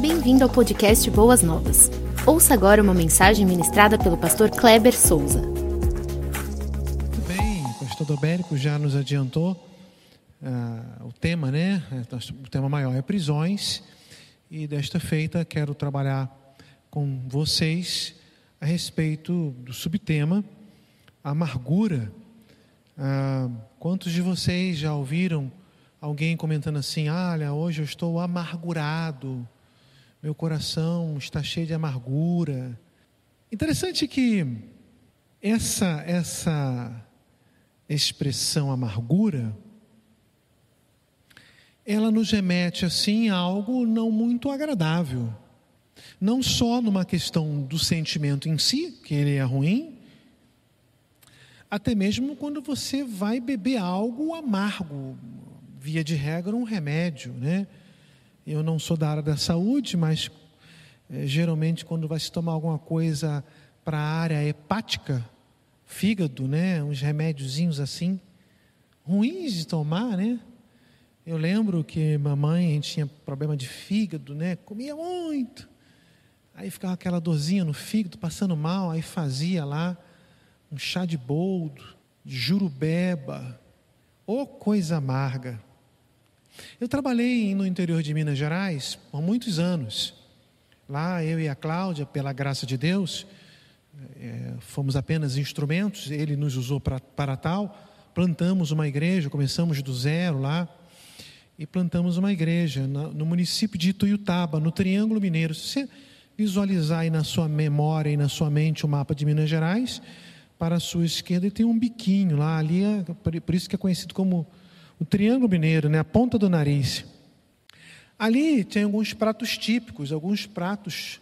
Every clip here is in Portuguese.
Bem-vindo ao podcast Boas Novas. Ouça agora uma mensagem ministrada pelo pastor Kleber Souza. Muito bem, o pastor Dobérico já nos adiantou uh, o tema, né? O tema maior é prisões. E desta feita quero trabalhar com vocês a respeito do subtema amargura. Uh, quantos de vocês já ouviram alguém comentando assim: Olha, hoje eu estou amargurado, meu coração está cheio de amargura. Interessante que essa, essa expressão amargura, ela nos remete assim a algo não muito agradável. Não só numa questão do sentimento em si, que ele é ruim, até mesmo quando você vai beber algo amargo, via de regra, um remédio, né? Eu não sou da área da saúde, mas é, geralmente quando vai se tomar alguma coisa para a área hepática, fígado, né? Uns remédiozinhos assim, ruins de tomar, né? Eu lembro que mamãe a gente tinha problema de fígado, né? Comia muito. Aí ficava aquela dorzinha no fígado, passando mal, aí fazia lá um chá de boldo, de jurubeba, ou oh, coisa amarga. Eu trabalhei no interior de Minas Gerais por muitos anos. Lá eu e a Cláudia, pela graça de Deus, é, fomos apenas instrumentos, ele nos usou pra, para tal. Plantamos uma igreja, começamos do zero lá e plantamos uma igreja no município de Ituiutaba, no Triângulo Mineiro. Se você visualizar aí na sua memória e na sua mente o mapa de Minas Gerais, para a sua esquerda tem um biquinho lá, ali é, por isso que é conhecido como o Triângulo Mineiro, né, a ponta do nariz. Ali tem alguns pratos típicos, alguns pratos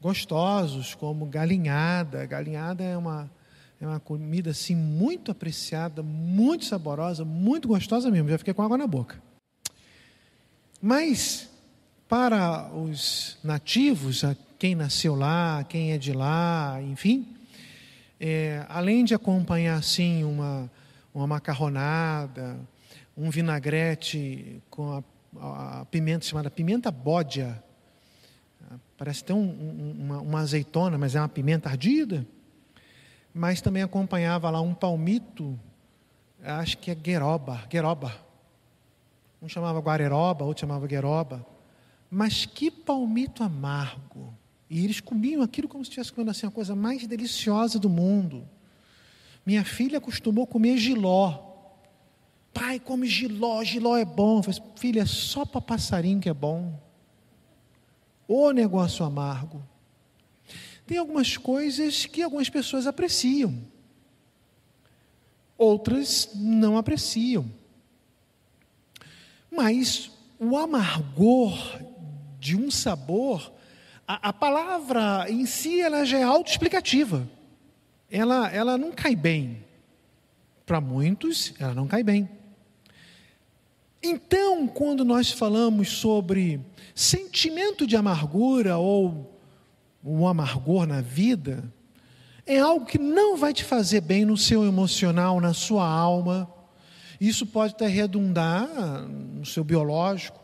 gostosos, como galinhada. Galinhada é uma, é uma comida assim muito apreciada, muito saborosa, muito gostosa mesmo. Já fiquei com água na boca. Mas para os nativos, quem nasceu lá, quem é de lá, enfim, é, além de acompanhar assim uma, uma macarronada, um vinagrete com a, a pimenta chamada pimenta bódia. Parece ter um, um, uma, uma, azeitona, mas é uma pimenta ardida. Mas também acompanhava lá um palmito, acho que é gueroba, gueroba. Um chamava guareroba, outro chamava gueroba. Mas que palmito amargo. E eles comiam aquilo como se estivesse comendo assim, a coisa mais deliciosa do mundo. Minha filha acostumou comer giló. Pai, come giló, giló é bom. Falei, filha, é só para passarinho que é bom. Ô negócio amargo. Tem algumas coisas que algumas pessoas apreciam, outras não apreciam. Mas o amargor de um sabor, a, a palavra em si ela já é autoexplicativa. Ela, ela não cai bem. Para muitos, ela não cai bem. Então, quando nós falamos sobre sentimento de amargura ou um amargor na vida, é algo que não vai te fazer bem no seu emocional, na sua alma. Isso pode até redundar no seu biológico,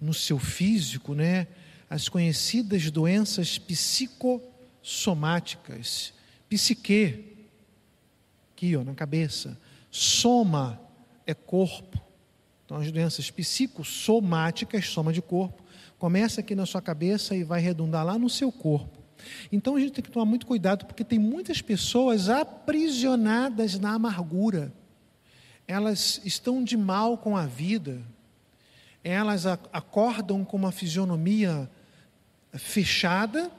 no seu físico, né? As conhecidas doenças psicossomáticas, psique, aqui ó, na cabeça, soma é corpo, então, as doenças psicossomáticas, soma de corpo, começa aqui na sua cabeça e vai redundar lá no seu corpo. Então, a gente tem que tomar muito cuidado, porque tem muitas pessoas aprisionadas na amargura. Elas estão de mal com a vida. Elas acordam com uma fisionomia fechada,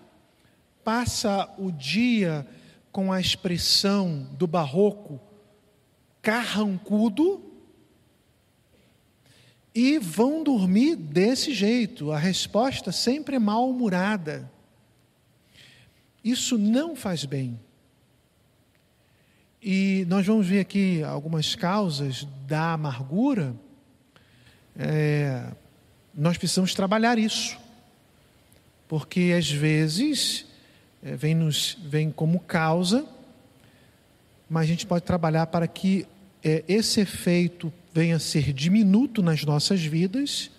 passa o dia com a expressão do barroco carrancudo, e vão dormir desse jeito. A resposta sempre é mal-humorada. Isso não faz bem. E nós vamos ver aqui algumas causas da amargura. É, nós precisamos trabalhar isso, porque às vezes é, vem, nos, vem como causa, mas a gente pode trabalhar para que é, esse efeito venha a ser diminuto nas nossas vidas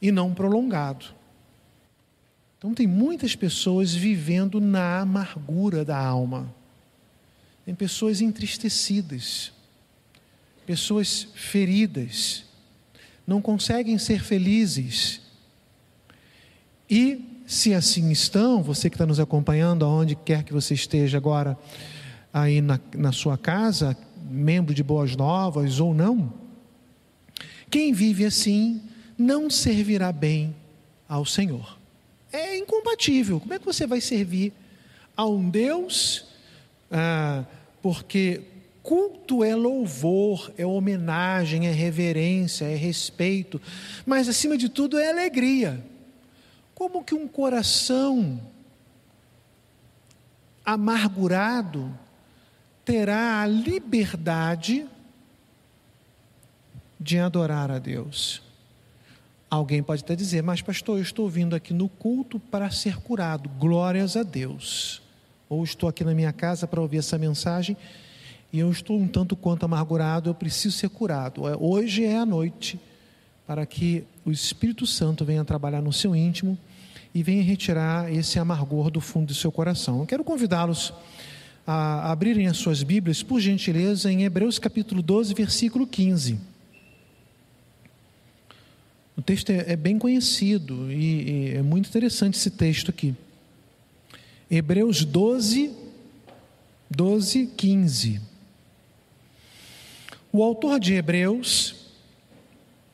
e não prolongado. Então, tem muitas pessoas vivendo na amargura da alma. Tem pessoas entristecidas, pessoas feridas, não conseguem ser felizes. E, se assim estão, você que está nos acompanhando, aonde quer que você esteja agora, aí na, na sua casa, membro de Boas Novas ou não, quem vive assim não servirá bem ao Senhor. É incompatível. Como é que você vai servir a um Deus? Ah, porque culto é louvor, é homenagem, é reverência, é respeito, mas acima de tudo é alegria. Como que um coração amargurado terá a liberdade de adorar a Deus. Alguém pode até dizer, mas pastor, eu estou vindo aqui no culto para ser curado, glórias a Deus. Ou estou aqui na minha casa para ouvir essa mensagem e eu estou um tanto quanto amargurado, eu preciso ser curado. É, hoje é a noite para que o Espírito Santo venha trabalhar no seu íntimo e venha retirar esse amargor do fundo do seu coração. Eu quero convidá-los a abrirem as suas Bíblias, por gentileza, em Hebreus capítulo 12, versículo 15. O texto é, é bem conhecido e, e é muito interessante esse texto aqui. Hebreus 12, 12, 15. O autor de Hebreus,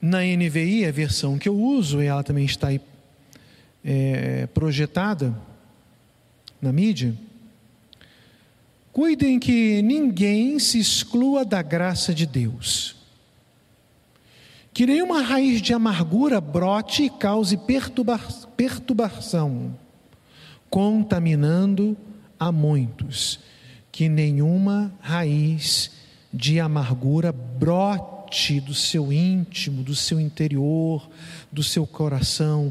na NVI, a versão que eu uso, e ela também está aí é, projetada na mídia, Cuidem que ninguém se exclua da graça de Deus. Que nenhuma raiz de amargura brote e cause perturba perturbação, contaminando a muitos. Que nenhuma raiz de amargura brote do seu íntimo, do seu interior, do seu coração,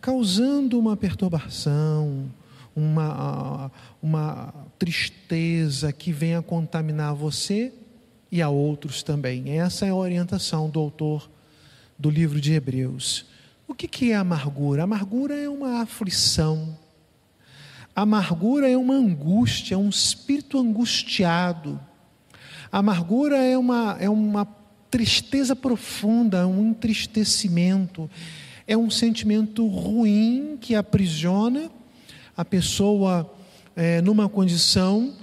causando uma perturbação, uma, uma tristeza que venha contaminar você e a outros também. Essa é a orientação do autor do livro de Hebreus. O que, que é amargura? Amargura é uma aflição. Amargura é uma angústia, é um espírito angustiado. Amargura é uma, é uma tristeza profunda, um entristecimento. É um sentimento ruim que aprisiona a pessoa é, numa condição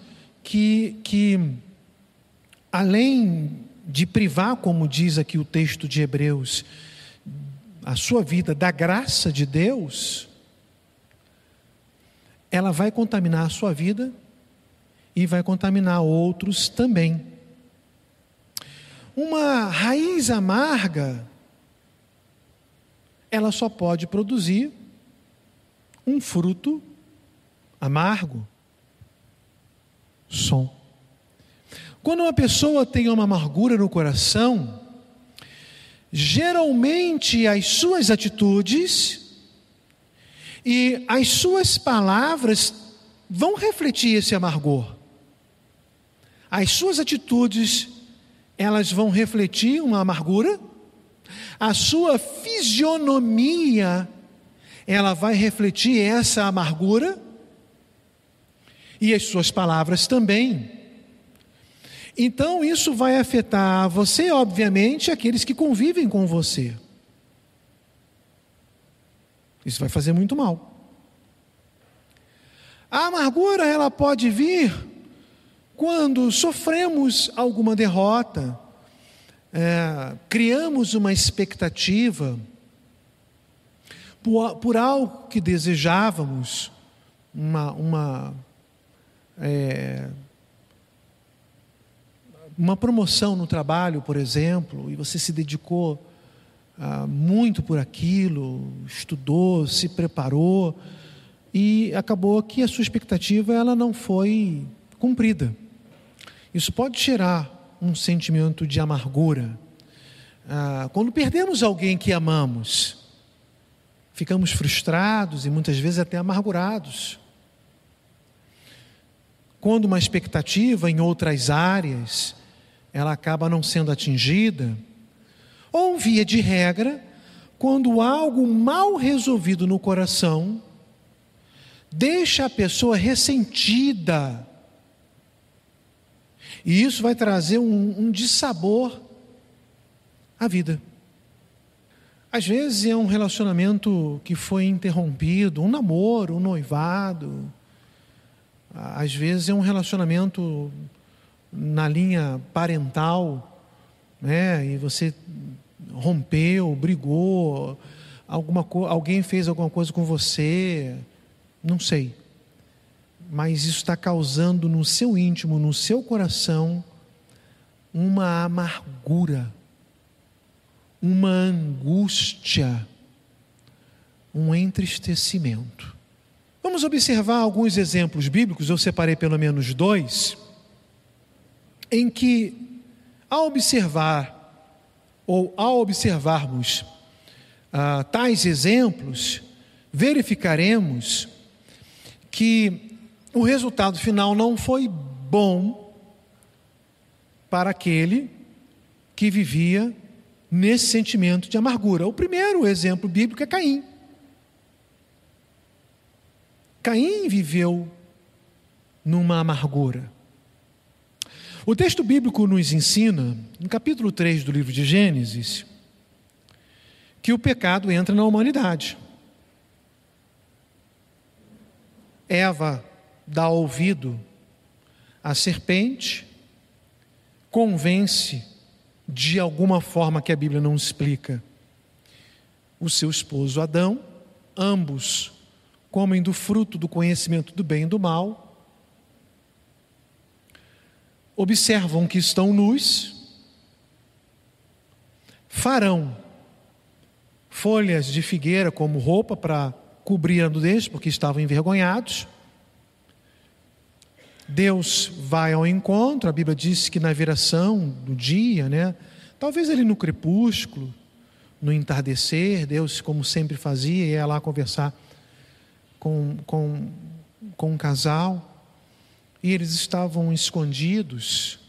que, que, além de privar, como diz aqui o texto de Hebreus, a sua vida da graça de Deus, ela vai contaminar a sua vida e vai contaminar outros também. Uma raiz amarga, ela só pode produzir um fruto amargo, som. Quando uma pessoa tem uma amargura no coração, geralmente as suas atitudes e as suas palavras vão refletir esse amargor. As suas atitudes, elas vão refletir uma amargura, a sua fisionomia, ela vai refletir essa amargura, e as suas palavras também. Então, isso vai afetar você, obviamente, aqueles que convivem com você. Isso vai fazer muito mal. A amargura, ela pode vir quando sofremos alguma derrota, é, criamos uma expectativa por, por algo que desejávamos, uma, uma é, uma promoção no trabalho, por exemplo, e você se dedicou ah, muito por aquilo, estudou, se preparou e acabou que a sua expectativa ela não foi cumprida. Isso pode gerar um sentimento de amargura. Ah, quando perdemos alguém que amamos, ficamos frustrados e muitas vezes até amargurados quando uma expectativa em outras áreas ela acaba não sendo atingida, ou via de regra, quando algo mal resolvido no coração deixa a pessoa ressentida. E isso vai trazer um, um dissabor à vida. Às vezes é um relacionamento que foi interrompido, um namoro, um noivado. Às vezes é um relacionamento na linha parental, né? E você rompeu, brigou, alguma alguém fez alguma coisa com você, não sei. Mas isso está causando no seu íntimo, no seu coração, uma amargura uma angústia, um entristecimento. Vamos observar alguns exemplos bíblicos, eu separei pelo menos dois, em que, ao observar, ou ao observarmos ah, tais exemplos, verificaremos que o resultado final não foi bom para aquele que vivia nesse sentimento de amargura. O primeiro exemplo bíblico é Caim. Caim viveu numa amargura. O texto bíblico nos ensina, no capítulo 3 do livro de Gênesis, que o pecado entra na humanidade. Eva dá ouvido à serpente, convence de alguma forma que a Bíblia não explica. O seu esposo Adão, ambos comem do fruto do conhecimento do bem e do mal, observam que estão nus, farão folhas de figueira como roupa para cobrir a nudez, porque estavam envergonhados. Deus vai ao encontro, a Bíblia diz que na viração do dia, né? Talvez ele no crepúsculo, no entardecer, Deus, como sempre fazia, ia lá conversar com, com, com um casal, e eles estavam escondidos.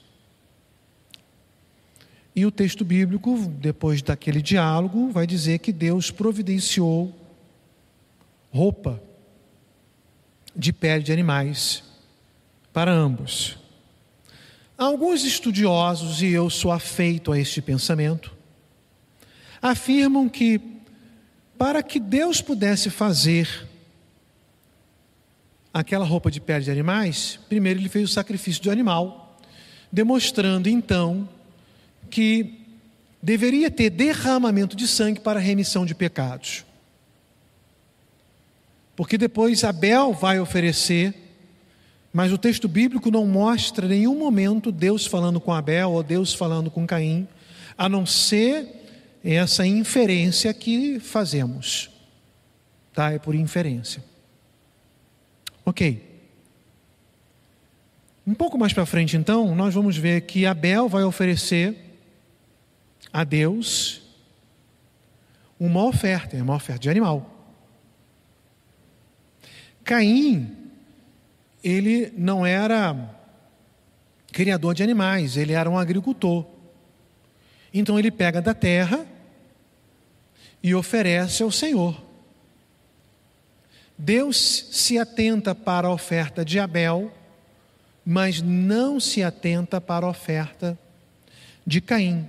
E o texto bíblico, depois daquele diálogo, vai dizer que Deus providenciou roupa de pele de animais para ambos. Alguns estudiosos, e eu sou afeito a este pensamento, afirmam que para que Deus pudesse fazer aquela roupa de pele de animais, primeiro ele fez o sacrifício do animal, demonstrando então que deveria ter derramamento de sangue para remissão de pecados. Porque depois Abel vai oferecer mas o texto bíblico não mostra nenhum momento Deus falando com Abel ou Deus falando com Caim, a não ser essa inferência que fazemos. Tá? É por inferência. Ok. Um pouco mais para frente, então, nós vamos ver que Abel vai oferecer a Deus uma oferta, é uma oferta de animal. Caim ele não era criador de animais, ele era um agricultor. Então ele pega da terra e oferece ao Senhor. Deus se atenta para a oferta de Abel, mas não se atenta para a oferta de Caim.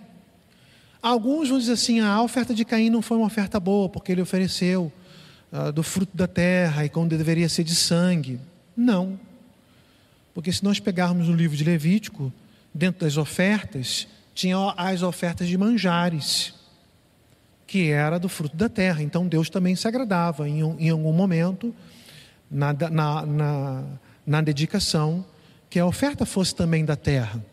Alguns vão dizer assim: ah, a oferta de Caim não foi uma oferta boa, porque ele ofereceu uh, do fruto da terra e quando deveria ser de sangue. Não. Porque se nós pegarmos o livro de Levítico, dentro das ofertas, tinha as ofertas de manjares, que era do fruto da terra. Então Deus também se agradava em, em algum momento, na, na, na, na dedicação, que a oferta fosse também da terra.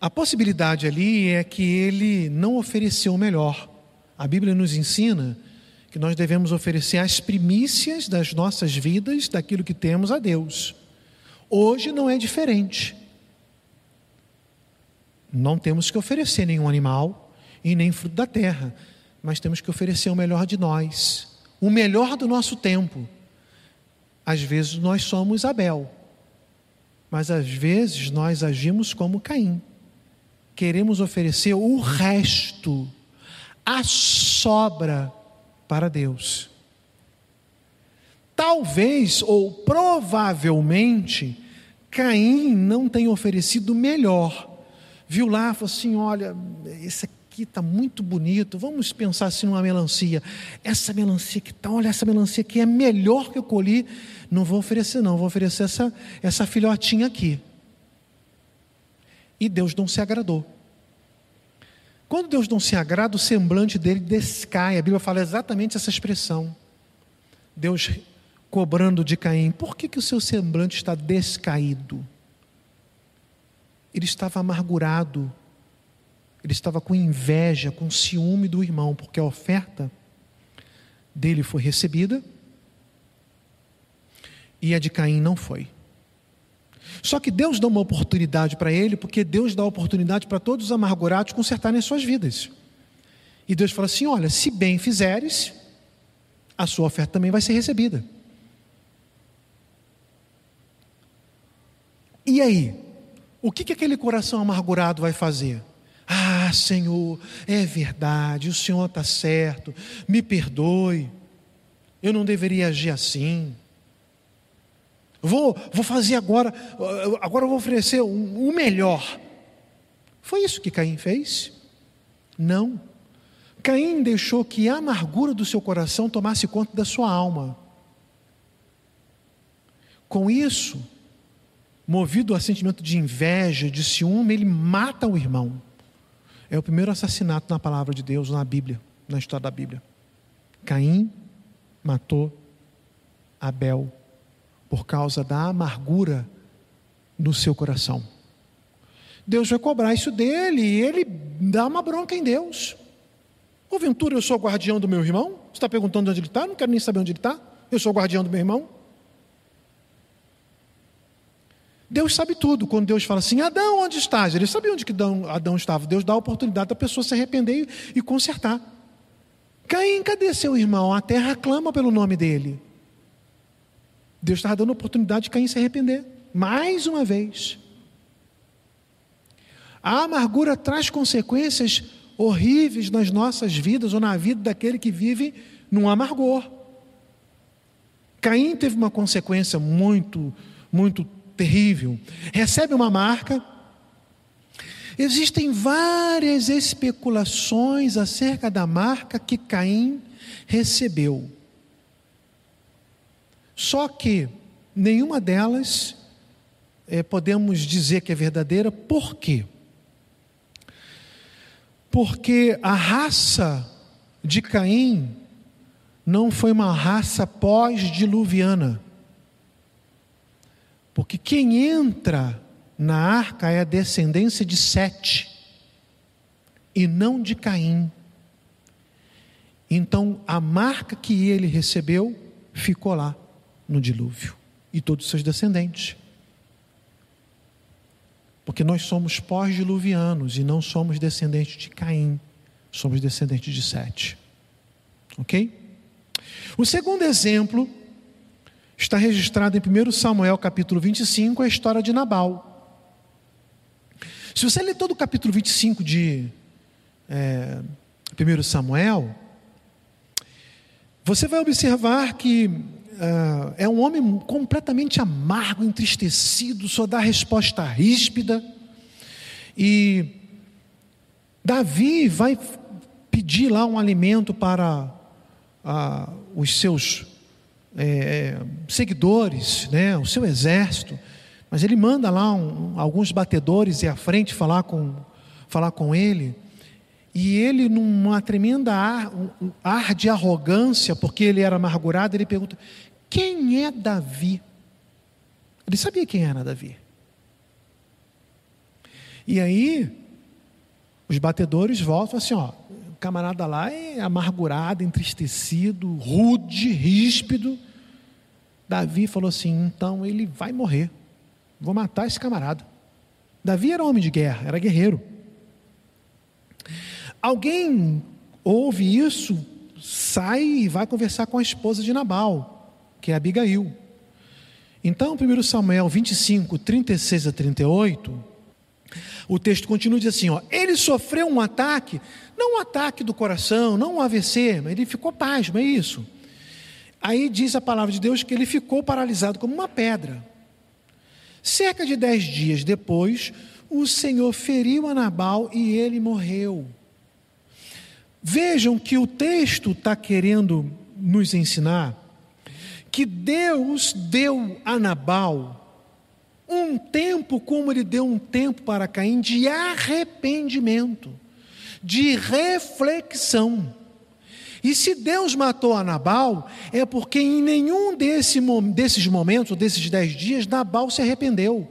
A possibilidade ali é que ele não ofereceu o melhor. A Bíblia nos ensina que nós devemos oferecer as primícias das nossas vidas, daquilo que temos a Deus. Hoje não é diferente. Não temos que oferecer nenhum animal e nem fruto da terra, mas temos que oferecer o melhor de nós, o melhor do nosso tempo. Às vezes nós somos Abel, mas às vezes nós agimos como Caim. Queremos oferecer o resto, a sobra para Deus. talvez ou provavelmente Caim não tenha oferecido melhor. Viu lá, falou assim: olha, esse aqui está muito bonito, vamos pensar assim numa melancia. Essa melancia que está, olha, essa melancia aqui é melhor que eu colhi. Não vou oferecer, não, vou oferecer essa, essa filhotinha aqui. E Deus não se agradou. Quando Deus não se agrada, o semblante dele descai. A Bíblia fala exatamente essa expressão. Deus cobrando de Caim: por que, que o seu semblante está descaído? Ele estava amargurado, ele estava com inveja, com ciúme do irmão, porque a oferta dele foi recebida e a de Caim não foi. Só que Deus dá uma oportunidade para ele, porque Deus dá oportunidade para todos os amargurados consertarem as suas vidas. E Deus fala assim: olha, se bem fizeres, a sua oferta também vai ser recebida. E aí? O que, que aquele coração amargurado vai fazer? Ah, Senhor, é verdade, o Senhor está certo, me perdoe, eu não deveria agir assim. Vou, vou fazer agora, agora vou oferecer o, o melhor. Foi isso que Caim fez? Não. Caim deixou que a amargura do seu coração tomasse conta da sua alma. Com isso, movido a sentimento de inveja, de ciúme, ele mata o irmão. É o primeiro assassinato na palavra de Deus, na Bíblia, na história da Bíblia. Caim matou Abel por causa da amargura no seu coração. Deus vai cobrar isso dele e ele dá uma bronca em Deus. Porventura eu sou guardião do meu irmão? Você está perguntando onde ele está? Não quero nem saber onde ele está. Eu sou guardião do meu irmão. Deus sabe tudo. Quando Deus fala assim, Adão, onde estás? Ele sabia onde que Adão estava. Deus dá a oportunidade da pessoa se arrepender e consertar. Caim, cadê seu irmão? A terra clama pelo nome dele. Deus estava dando a oportunidade de Caim se arrepender. Mais uma vez. A amargura traz consequências horríveis nas nossas vidas ou na vida daquele que vive num amargor. Caim teve uma consequência muito, muito terrível. Recebe uma marca. Existem várias especulações acerca da marca que Caim recebeu. Só que nenhuma delas é, podemos dizer que é verdadeira, por quê? Porque a raça de Caim não foi uma raça pós-diluviana. Porque quem entra na arca é a descendência de Sete e não de Caim. Então a marca que ele recebeu ficou lá no dilúvio e todos os seus descendentes. Porque nós somos pós-diluvianos e não somos descendentes de Caim, somos descendentes de Sete. Ok? O segundo exemplo está registrado em 1 Samuel capítulo 25, a história de Nabal. Se você ler todo o capítulo 25 de é, 1 Samuel, você vai observar que uh, é um homem completamente amargo, entristecido, só dá resposta ríspida. E Davi vai pedir lá um alimento para uh, os seus é, seguidores, né, o seu exército, mas ele manda lá um, alguns batedores ir à frente falar com, falar com ele. E ele, numa tremenda ar, um ar de arrogância, porque ele era amargurado, ele pergunta: quem é Davi? Ele sabia quem era Davi. E aí, os batedores voltam assim: ó, camarada lá é amargurado, entristecido, rude, ríspido. Davi falou assim: então ele vai morrer. Vou matar esse camarada. Davi era homem de guerra, era guerreiro. Alguém ouve isso, sai e vai conversar com a esposa de Nabal que é Abigail. Então, 1 Samuel 25, 36 a 38, o texto continua e diz assim: ó, ele sofreu um ataque, não um ataque do coração, não um AVC, mas ele ficou pasmo, é isso. Aí diz a palavra de Deus que ele ficou paralisado como uma pedra. Cerca de dez dias depois, o Senhor feriu a Nabal e ele morreu. Vejam que o texto está querendo nos ensinar que Deus deu a Nabal um tempo, como ele deu um tempo para Caim, de arrependimento, de reflexão. E se Deus matou a Nabal, é porque em nenhum desse, desses momentos, desses dez dias, Nabal se arrependeu.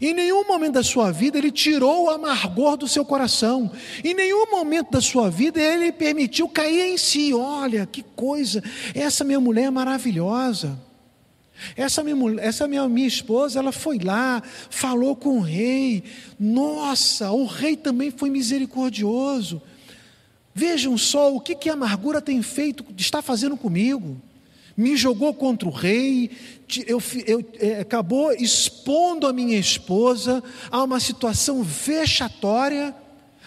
Em nenhum momento da sua vida ele tirou o amargor do seu coração. Em nenhum momento da sua vida ele permitiu cair em si. Olha que coisa, essa minha mulher é maravilhosa. Essa minha, mulher, essa minha, minha esposa, ela foi lá, falou com o rei. Nossa, o rei também foi misericordioso. Vejam só o que, que a amargura tem feito, está fazendo comigo. Me jogou contra o rei, eu, eu, é, acabou expondo a minha esposa a uma situação vexatória.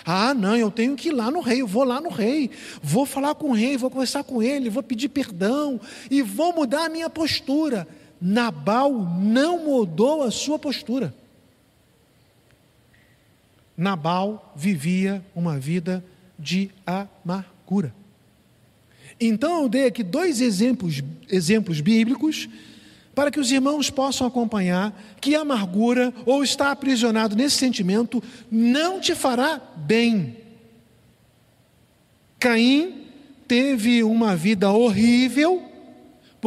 Ah, não, eu tenho que ir lá no rei, eu vou lá no rei, vou falar com o rei, vou conversar com ele, vou pedir perdão e vou mudar a minha postura. Nabal não mudou a sua postura. Nabal vivia uma vida de amargura. Então eu dei aqui dois exemplos, exemplos bíblicos para que os irmãos possam acompanhar que a amargura ou estar aprisionado nesse sentimento não te fará bem. Caim teve uma vida horrível,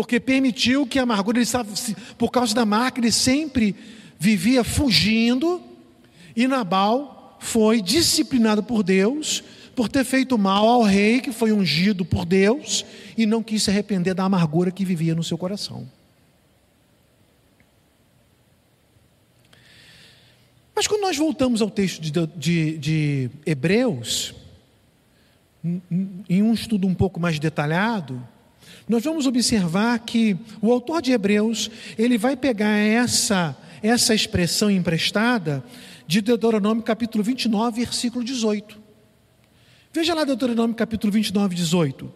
porque permitiu que a amargura, ele estava, por causa da marca, ele sempre vivia fugindo, e Nabal foi disciplinado por Deus por ter feito mal ao rei que foi ungido por Deus e não quis se arrepender da amargura que vivia no seu coração. Mas quando nós voltamos ao texto de, de, de Hebreus, em um estudo um pouco mais detalhado, nós vamos observar que o autor de Hebreus, ele vai pegar essa, essa expressão emprestada de Deuteronômio capítulo 29, versículo 18. Veja lá Deuteronômio capítulo 29, 18.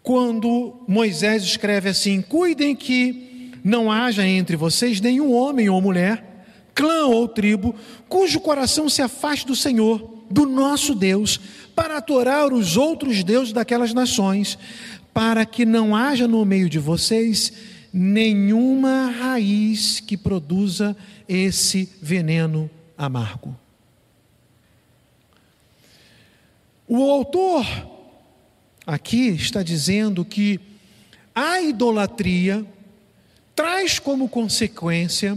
Quando Moisés escreve assim: Cuidem que não haja entre vocês nenhum homem ou mulher, clã ou tribo, cujo coração se afaste do Senhor, do nosso Deus, para adorar os outros deuses daquelas nações, para que não haja no meio de vocês nenhuma raiz que produza esse veneno amargo. O autor aqui está dizendo que a idolatria traz como consequência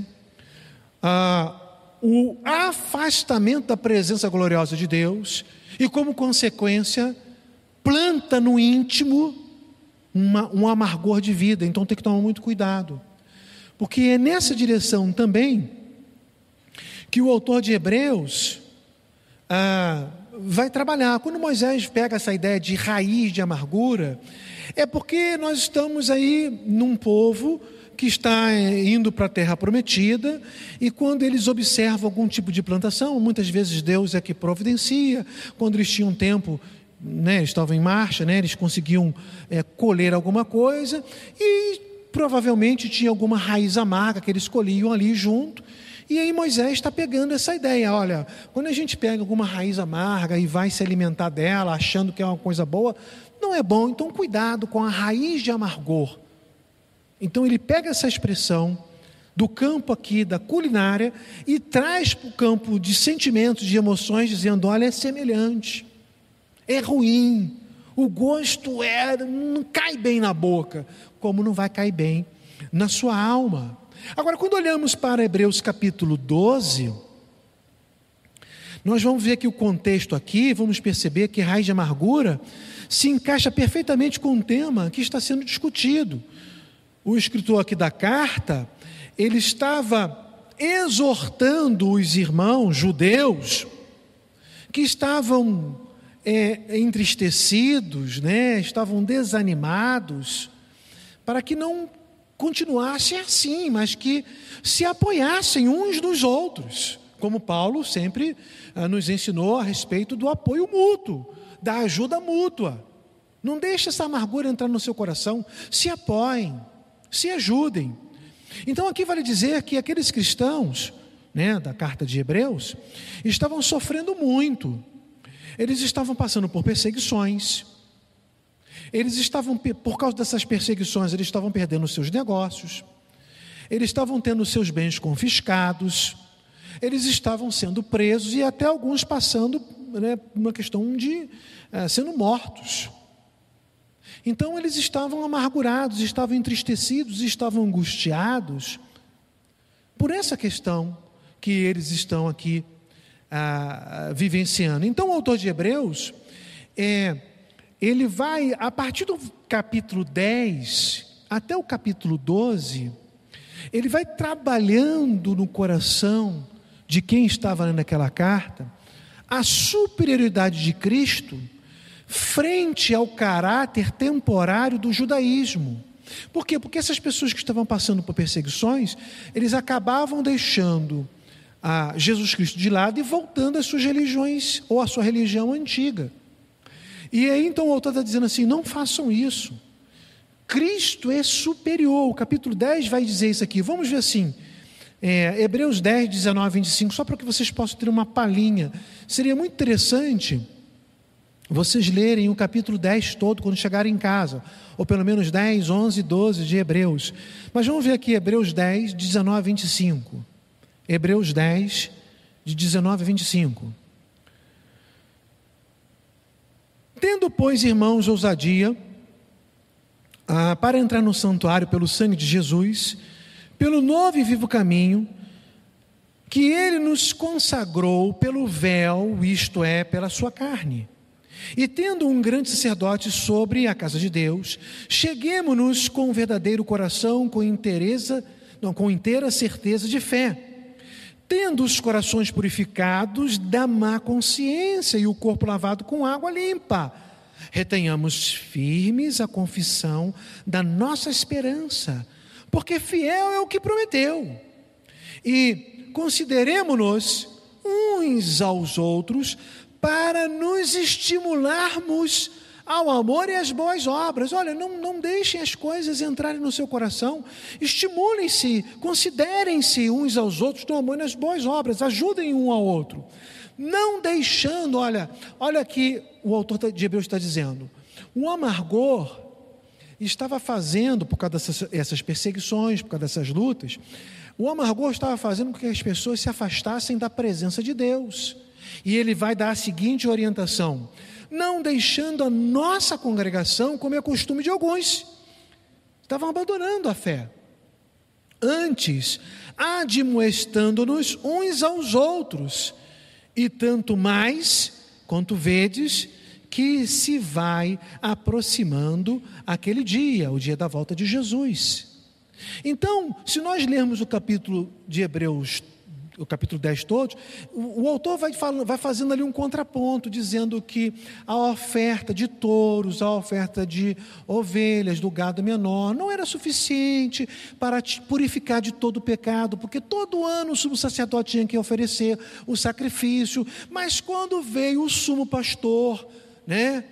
ah, o afastamento da presença gloriosa de Deus e, como consequência, planta no íntimo uma, um amargor de vida. Então tem que tomar muito cuidado, porque é nessa direção também que o autor de Hebreus ah, vai trabalhar. Quando Moisés pega essa ideia de raiz de amargura, é porque nós estamos aí num povo que está eh, indo para a terra prometida e quando eles observam algum tipo de plantação, muitas vezes Deus é que providencia, quando eles tinham tempo, né, estavam em marcha, né, eles conseguiam é, colher alguma coisa e provavelmente tinha alguma raiz amarga que eles colhiam ali junto e aí Moisés está pegando essa ideia, olha, quando a gente pega alguma raiz amarga e vai se alimentar dela, achando que é uma coisa boa, não é bom. Então cuidado com a raiz de amargor. Então ele pega essa expressão do campo aqui da culinária e traz para o campo de sentimentos, de emoções, dizendo: olha, é semelhante, é ruim, o gosto é, não cai bem na boca, como não vai cair bem na sua alma. Agora, quando olhamos para Hebreus capítulo 12, nós vamos ver que o contexto aqui, vamos perceber que raiz de amargura se encaixa perfeitamente com o tema que está sendo discutido. O escritor aqui da carta, ele estava exortando os irmãos judeus que estavam é, entristecidos, né, estavam desanimados, para que não continuassem assim, mas que se apoiassem uns nos outros, como Paulo sempre ah, nos ensinou a respeito do apoio mútuo, da ajuda mútua. Não deixe essa amargura entrar no seu coração. Se apoiem, se ajudem. Então aqui vale dizer que aqueles cristãos, né, da carta de Hebreus, estavam sofrendo muito. Eles estavam passando por perseguições. Eles estavam por causa dessas perseguições, eles estavam perdendo seus negócios. Eles estavam tendo seus bens confiscados. Eles estavam sendo presos e até alguns passando né, uma questão de é, sendo mortos. Então eles estavam amargurados, estavam entristecidos, estavam angustiados por essa questão que eles estão aqui ah, vivenciando. Então o autor de Hebreus, é, ele vai, a partir do capítulo 10 até o capítulo 12, ele vai trabalhando no coração de quem estava lendo aquela carta a superioridade de Cristo frente ao caráter temporário do judaísmo. Por quê? Porque essas pessoas que estavam passando por perseguições, eles acabavam deixando a Jesus Cristo de lado e voltando às suas religiões ou à sua religião antiga. E aí então o autor está dizendo assim: não façam isso. Cristo é superior. O capítulo 10 vai dizer isso aqui. Vamos ver assim. É, Hebreus 10, 19, 25, só para que vocês possam ter uma palhinha. Seria muito interessante vocês lerem o capítulo 10 todo quando chegarem em casa, ou pelo menos 10, 11, 12 de Hebreus. Mas vamos ver aqui Hebreus 10, 19 a 25. Hebreus 10, de 19 a 25. Tendo, pois, irmãos, ousadia ah, para entrar no santuário pelo sangue de Jesus, pelo novo e vivo caminho, que ele nos consagrou pelo véu, isto é, pela sua carne e tendo um grande sacerdote sobre a casa de Deus, cheguemos-nos com um verdadeiro coração, com não, com inteira certeza de fé, tendo os corações purificados da má consciência e o corpo lavado com água limpa. Retenhamos firmes a confissão da nossa esperança, porque fiel é o que prometeu. E consideremos-nos uns aos outros para nos estimularmos ao amor e às boas obras. Olha, não, não deixem as coisas entrarem no seu coração. Estimulem-se, considerem-se uns aos outros no amor e nas boas obras. Ajudem um ao outro. Não deixando, olha, olha aqui o autor de Hebreus está dizendo. O amargor estava fazendo, por causa dessas perseguições, por causa dessas lutas, o amargor estava fazendo com que as pessoas se afastassem da presença de Deus. E ele vai dar a seguinte orientação: não deixando a nossa congregação, como é costume de alguns, estavam abandonando a fé. Antes, admoestando-nos uns aos outros, e tanto mais quanto vedes que se vai aproximando aquele dia, o dia da volta de Jesus. Então, se nós lermos o capítulo de Hebreus o capítulo 10 todo, o, o autor vai, falando, vai fazendo ali um contraponto, dizendo que a oferta de touros, a oferta de ovelhas, do gado menor, não era suficiente para te purificar de todo o pecado, porque todo ano o sumo sacerdote tinha que oferecer o sacrifício, mas quando veio o sumo pastor, né?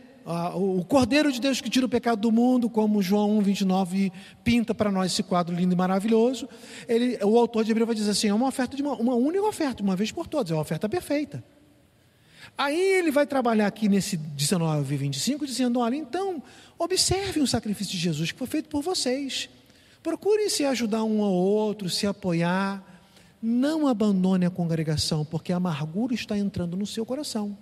O Cordeiro de Deus que tira o pecado do mundo, como João 1, 29 pinta para nós esse quadro lindo e maravilhoso, ele, o autor de Hebreu vai dizer assim: é uma oferta de uma, uma única oferta, uma vez por todas, é uma oferta perfeita. Aí ele vai trabalhar aqui nesse 19 e 25, dizendo: olha, então, observem o sacrifício de Jesus que foi feito por vocês. Procurem se ajudar um ao outro, se apoiar. Não abandone a congregação, porque a amargura está entrando no seu coração.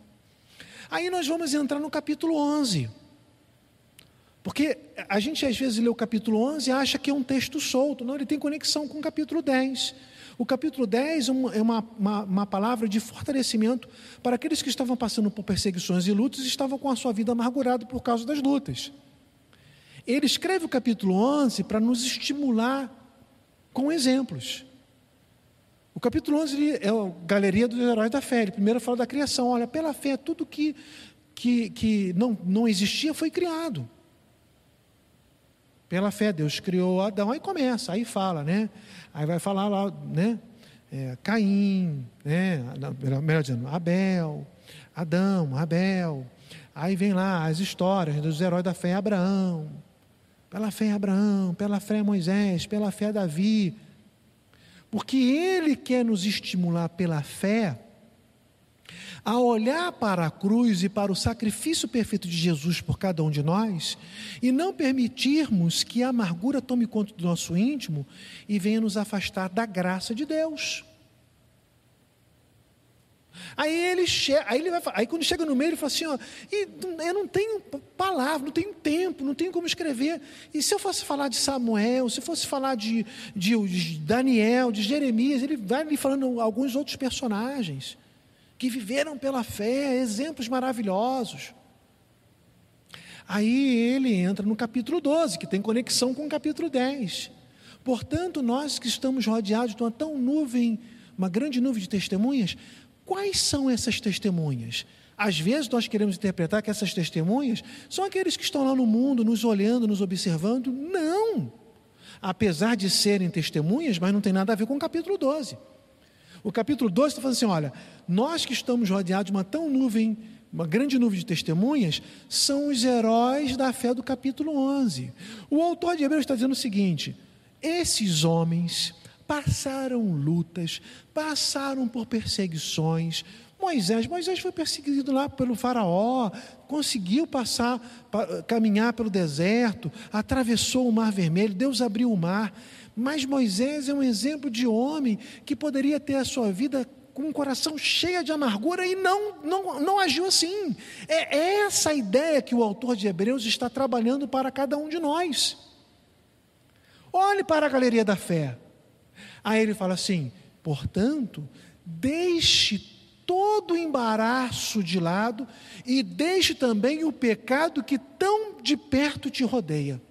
Aí nós vamos entrar no capítulo 11. Porque a gente às vezes lê o capítulo 11 e acha que é um texto solto. Não, ele tem conexão com o capítulo 10. O capítulo 10 é uma, uma, uma, palavra de fortalecimento para aqueles que estavam passando por perseguições e lutas e estavam com a sua vida amargurada por causa das lutas. Ele escreve o capítulo 11 para nos estimular com exemplos. O capítulo 11 é a galeria dos heróis da fé. Ele primeiro fala da criação. Olha, pela fé, tudo que, que, que não, não existia foi criado. Pela fé, Deus criou Adão, aí começa, aí fala, né? Aí vai falar lá, né? É, Caim, né? melhor dizendo, Abel, Adão, Abel, Aí vem lá as histórias dos heróis da fé Abraão, pela fé Abraão, pela fé Moisés, pela fé Davi. Porque ele quer nos estimular pela fé a olhar para a cruz e para o sacrifício perfeito de Jesus por cada um de nós e não permitirmos que a amargura tome conta do nosso íntimo e venha nos afastar da graça de Deus. Aí ele chega, aí, ele vai, aí quando chega no meio, ele fala assim: ó, eu não tenho palavra, não tenho tempo, não tenho como escrever. E se eu fosse falar de Samuel, se fosse falar de, de, de Daniel, de Jeremias, ele vai me falando alguns outros personagens que viveram pela fé, exemplos maravilhosos. Aí ele entra no capítulo 12, que tem conexão com o capítulo 10. Portanto, nós que estamos rodeados de uma tão nuvem, uma grande nuvem de testemunhas, quais são essas testemunhas? Às vezes nós queremos interpretar que essas testemunhas são aqueles que estão lá no mundo, nos olhando, nos observando. Não! Apesar de serem testemunhas, mas não tem nada a ver com o capítulo 12. O capítulo 12 está falando assim: olha, nós que estamos rodeados de uma tão nuvem, uma grande nuvem de testemunhas, são os heróis da fé do capítulo 11. O autor de Hebreus está dizendo o seguinte: esses homens passaram lutas, passaram por perseguições. Moisés, Moisés foi perseguido lá pelo faraó, conseguiu passar, caminhar pelo deserto, atravessou o mar vermelho, Deus abriu o mar. Mas Moisés é um exemplo de homem que poderia ter a sua vida com um coração cheio de amargura e não, não, não agiu assim. É essa ideia que o autor de Hebreus está trabalhando para cada um de nós. Olhe para a galeria da fé. Aí ele fala assim: portanto, deixe todo o embaraço de lado e deixe também o pecado que tão de perto te rodeia.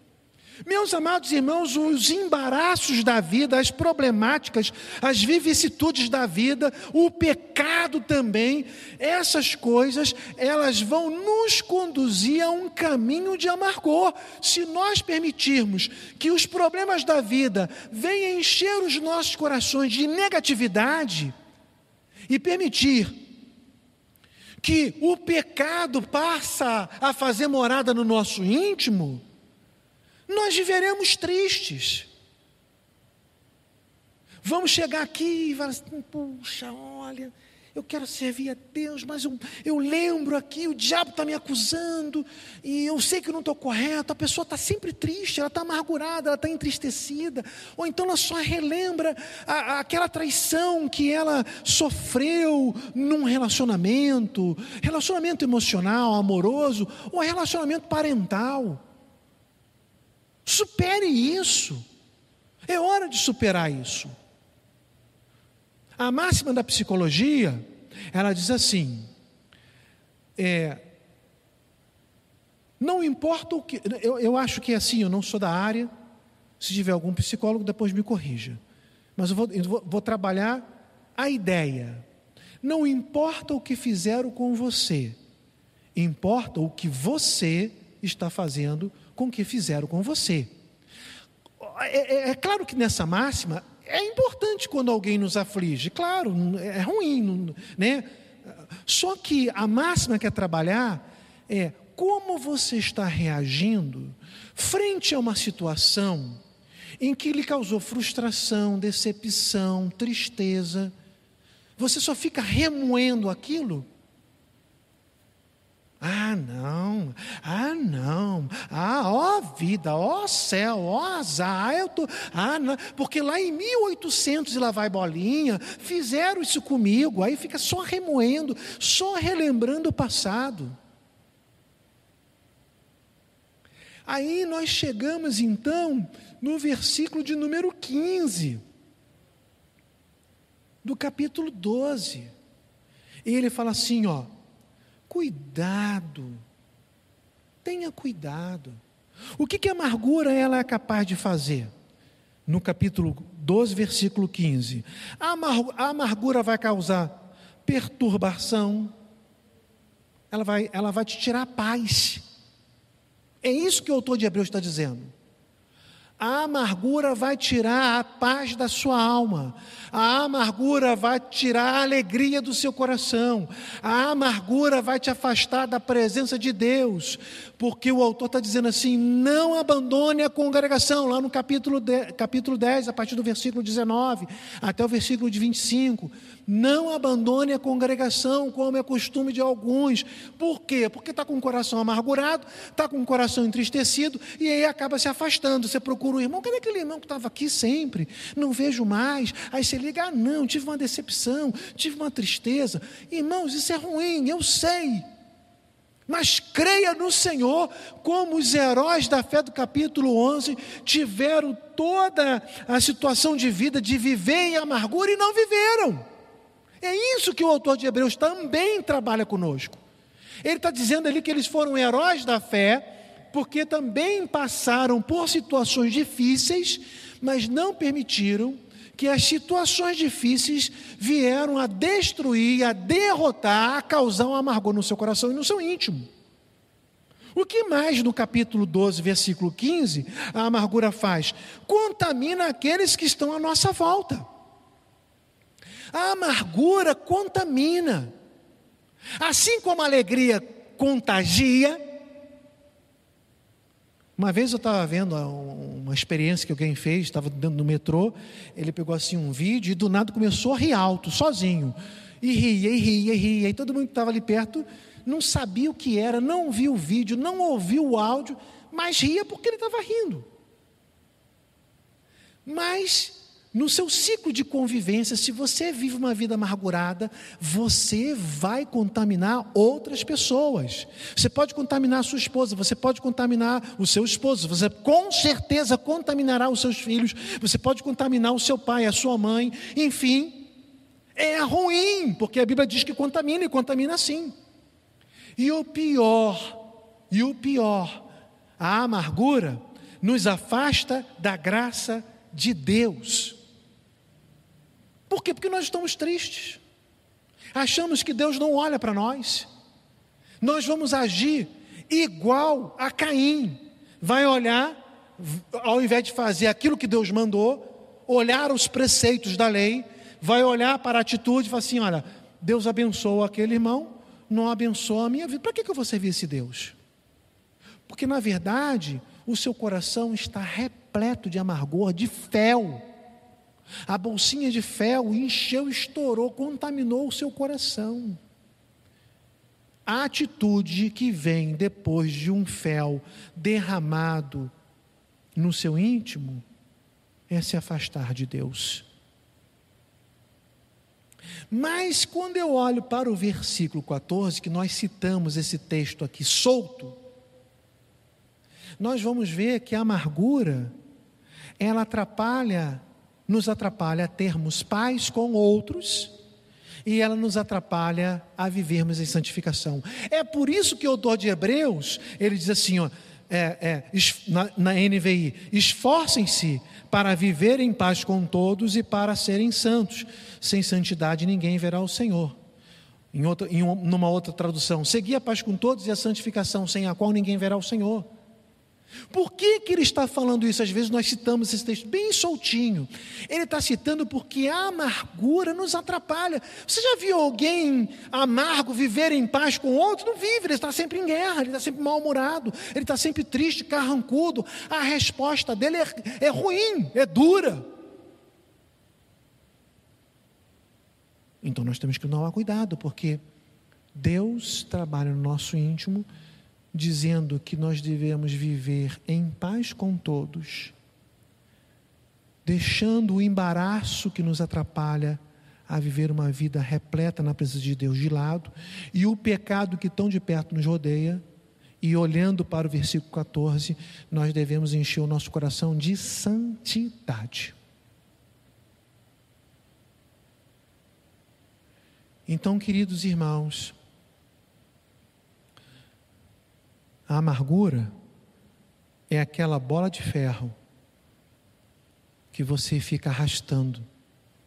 Meus amados irmãos, os embaraços da vida, as problemáticas, as vicissitudes da vida, o pecado também, essas coisas, elas vão nos conduzir a um caminho de amargor. Se nós permitirmos que os problemas da vida venham encher os nossos corações de negatividade e permitir que o pecado passa a fazer morada no nosso íntimo, nós viveremos tristes. Vamos chegar aqui e falar assim: puxa, olha, eu quero servir a Deus, mas eu, eu lembro aqui, o diabo está me acusando, e eu sei que eu não estou correto. A pessoa está sempre triste, ela está amargurada, ela está entristecida, ou então ela só relembra a, a, aquela traição que ela sofreu num relacionamento, relacionamento emocional, amoroso, ou relacionamento parental. Supere isso. É hora de superar isso. A máxima da psicologia, ela diz assim: é, não importa o que. Eu, eu acho que é assim, eu não sou da área. Se tiver algum psicólogo, depois me corrija. Mas eu vou, eu vou, vou trabalhar a ideia. Não importa o que fizeram com você, importa o que você está fazendo com o que fizeram com você. É, é, é, claro que nessa máxima é importante quando alguém nos aflige, claro, é ruim, né? Só que a máxima que é trabalhar é como você está reagindo frente a uma situação em que lhe causou frustração, decepção, tristeza. Você só fica remoendo aquilo ah, não, ah, não, ah, ó vida, ó céu, ó azar, eu tô, ah, não, porque lá em 1800 e lá vai bolinha, fizeram isso comigo, aí fica só remoendo, só relembrando o passado. Aí nós chegamos então no versículo de número 15, do capítulo 12, e ele fala assim, ó, Cuidado. Tenha cuidado. O que, que a amargura ela é capaz de fazer? No capítulo 12, versículo 15. A, a amargura vai causar perturbação. Ela vai, ela vai te tirar a paz. É isso que o autor de Hebreus está dizendo. A amargura vai tirar a paz da sua alma. A amargura vai tirar a alegria do seu coração. A amargura vai te afastar da presença de Deus. Porque o autor está dizendo assim: não abandone a congregação, lá no capítulo, capítulo 10, a partir do versículo 19 até o versículo de 25. Não abandone a congregação, como é costume de alguns. Por quê? Porque está com o coração amargurado, está com o coração entristecido e aí acaba se afastando. Você procura o irmão, cadê aquele irmão que estava aqui sempre? Não vejo mais. Aí você liga, ah, não, tive uma decepção, tive uma tristeza. Irmãos, isso é ruim, eu sei. Mas creia no Senhor, como os heróis da fé do capítulo 11 tiveram toda a situação de vida de viver em amargura e não viveram. É isso que o autor de Hebreus também trabalha conosco. Ele está dizendo ali que eles foram heróis da fé, porque também passaram por situações difíceis, mas não permitiram que as situações difíceis vieram a destruir, a derrotar, a causar um amargor no seu coração e no seu íntimo. O que mais no capítulo 12, versículo 15, a amargura faz? Contamina aqueles que estão à nossa volta. A amargura contamina. Assim como a alegria contagia. Uma vez eu estava vendo uma experiência que alguém fez, estava dentro do metrô, ele pegou assim um vídeo e do nada começou a rir alto, sozinho. E ria, e ria, e ria. E todo mundo que estava ali perto não sabia o que era, não viu o vídeo, não ouviu o áudio, mas ria porque ele estava rindo. Mas no seu ciclo de convivência, se você vive uma vida amargurada, você vai contaminar outras pessoas. Você pode contaminar a sua esposa, você pode contaminar o seu esposo, você com certeza contaminará os seus filhos, você pode contaminar o seu pai, a sua mãe, enfim. É ruim, porque a Bíblia diz que contamina e contamina sim. E o pior, e o pior, a amargura nos afasta da graça de Deus. Por quê? Porque nós estamos tristes. Achamos que Deus não olha para nós. Nós vamos agir igual a Caim. Vai olhar, ao invés de fazer aquilo que Deus mandou, olhar os preceitos da lei, vai olhar para a atitude e falar assim: olha, Deus abençoa aquele irmão, não abençoa a minha vida. Para que, eu vou servir esse Deus? Porque na verdade, o seu coração está repleto de amargor, de fel. A bolsinha de fel encheu, estourou, contaminou o seu coração. A atitude que vem depois de um fel derramado no seu íntimo é se afastar de Deus. Mas quando eu olho para o versículo 14, que nós citamos esse texto aqui solto, nós vamos ver que a amargura ela atrapalha nos atrapalha a termos paz com outros e ela nos atrapalha a vivermos em santificação. É por isso que o autor de Hebreus, ele diz assim, ó, é, é, na, na NVI, esforcem-se para viver em paz com todos e para serem santos. Sem santidade ninguém verá o Senhor. Em, outra, em uma, outra tradução, seguir a paz com todos e a santificação, sem a qual ninguém verá o Senhor. Por que, que ele está falando isso? Às vezes nós citamos esse texto bem soltinho. Ele está citando porque a amargura nos atrapalha. Você já viu alguém amargo viver em paz com outro? Não vive, ele está sempre em guerra, ele está sempre mal-humorado, ele está sempre triste, carrancudo. A resposta dele é, é ruim, é dura. Então nós temos que tomar cuidado, porque Deus trabalha no nosso íntimo dizendo que nós devemos viver em paz com todos, deixando o embaraço que nos atrapalha a viver uma vida repleta na presença de Deus de lado, e o pecado que tão de perto nos rodeia, e olhando para o versículo 14, nós devemos encher o nosso coração de santidade. Então, queridos irmãos, A amargura é aquela bola de ferro que você fica arrastando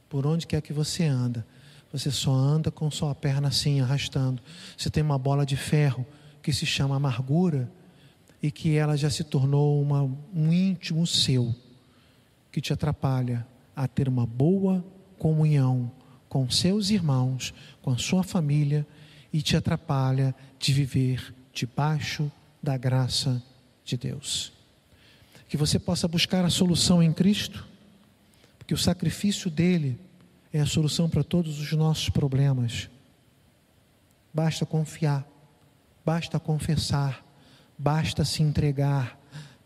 por onde quer que você anda. Você só anda com sua perna assim, arrastando. Você tem uma bola de ferro que se chama amargura e que ela já se tornou uma, um íntimo seu que te atrapalha a ter uma boa comunhão com seus irmãos, com a sua família e te atrapalha de viver debaixo da graça de Deus. Que você possa buscar a solução em Cristo, porque o sacrifício dele é a solução para todos os nossos problemas. Basta confiar, basta confessar, basta se entregar,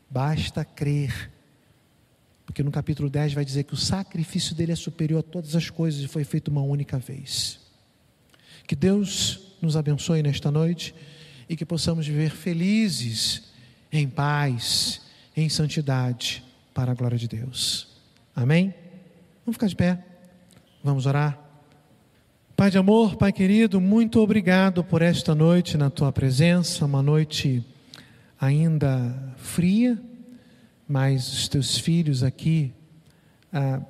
basta crer. Porque no capítulo 10 vai dizer que o sacrifício dele é superior a todas as coisas e foi feito uma única vez. Que Deus nos abençoe nesta noite e que possamos viver felizes, em paz, em santidade, para a glória de Deus. Amém? Vamos ficar de pé, vamos orar. Pai de amor, Pai querido, muito obrigado por esta noite na tua presença, uma noite ainda fria, mas os teus filhos aqui ah,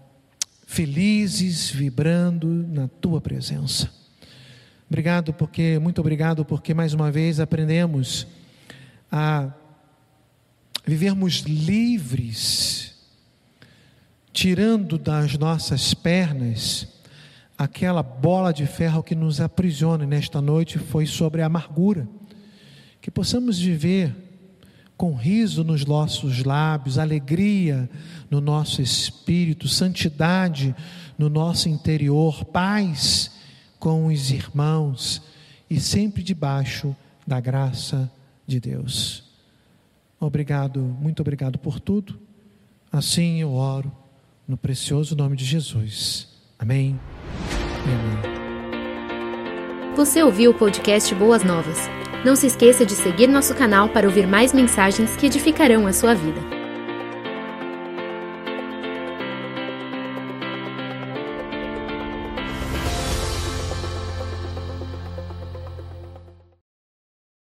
felizes, vibrando na tua presença. Obrigado porque, muito obrigado porque mais uma vez aprendemos a vivermos livres, tirando das nossas pernas aquela bola de ferro que nos aprisiona nesta noite foi sobre a amargura. Que possamos viver com riso nos nossos lábios, alegria no nosso espírito, santidade no nosso interior, paz com os irmãos e sempre debaixo da graça de Deus. Obrigado, muito obrigado por tudo. Assim eu oro no precioso nome de Jesus. Amém. Amém. Você ouviu o podcast Boas Novas? Não se esqueça de seguir nosso canal para ouvir mais mensagens que edificarão a sua vida.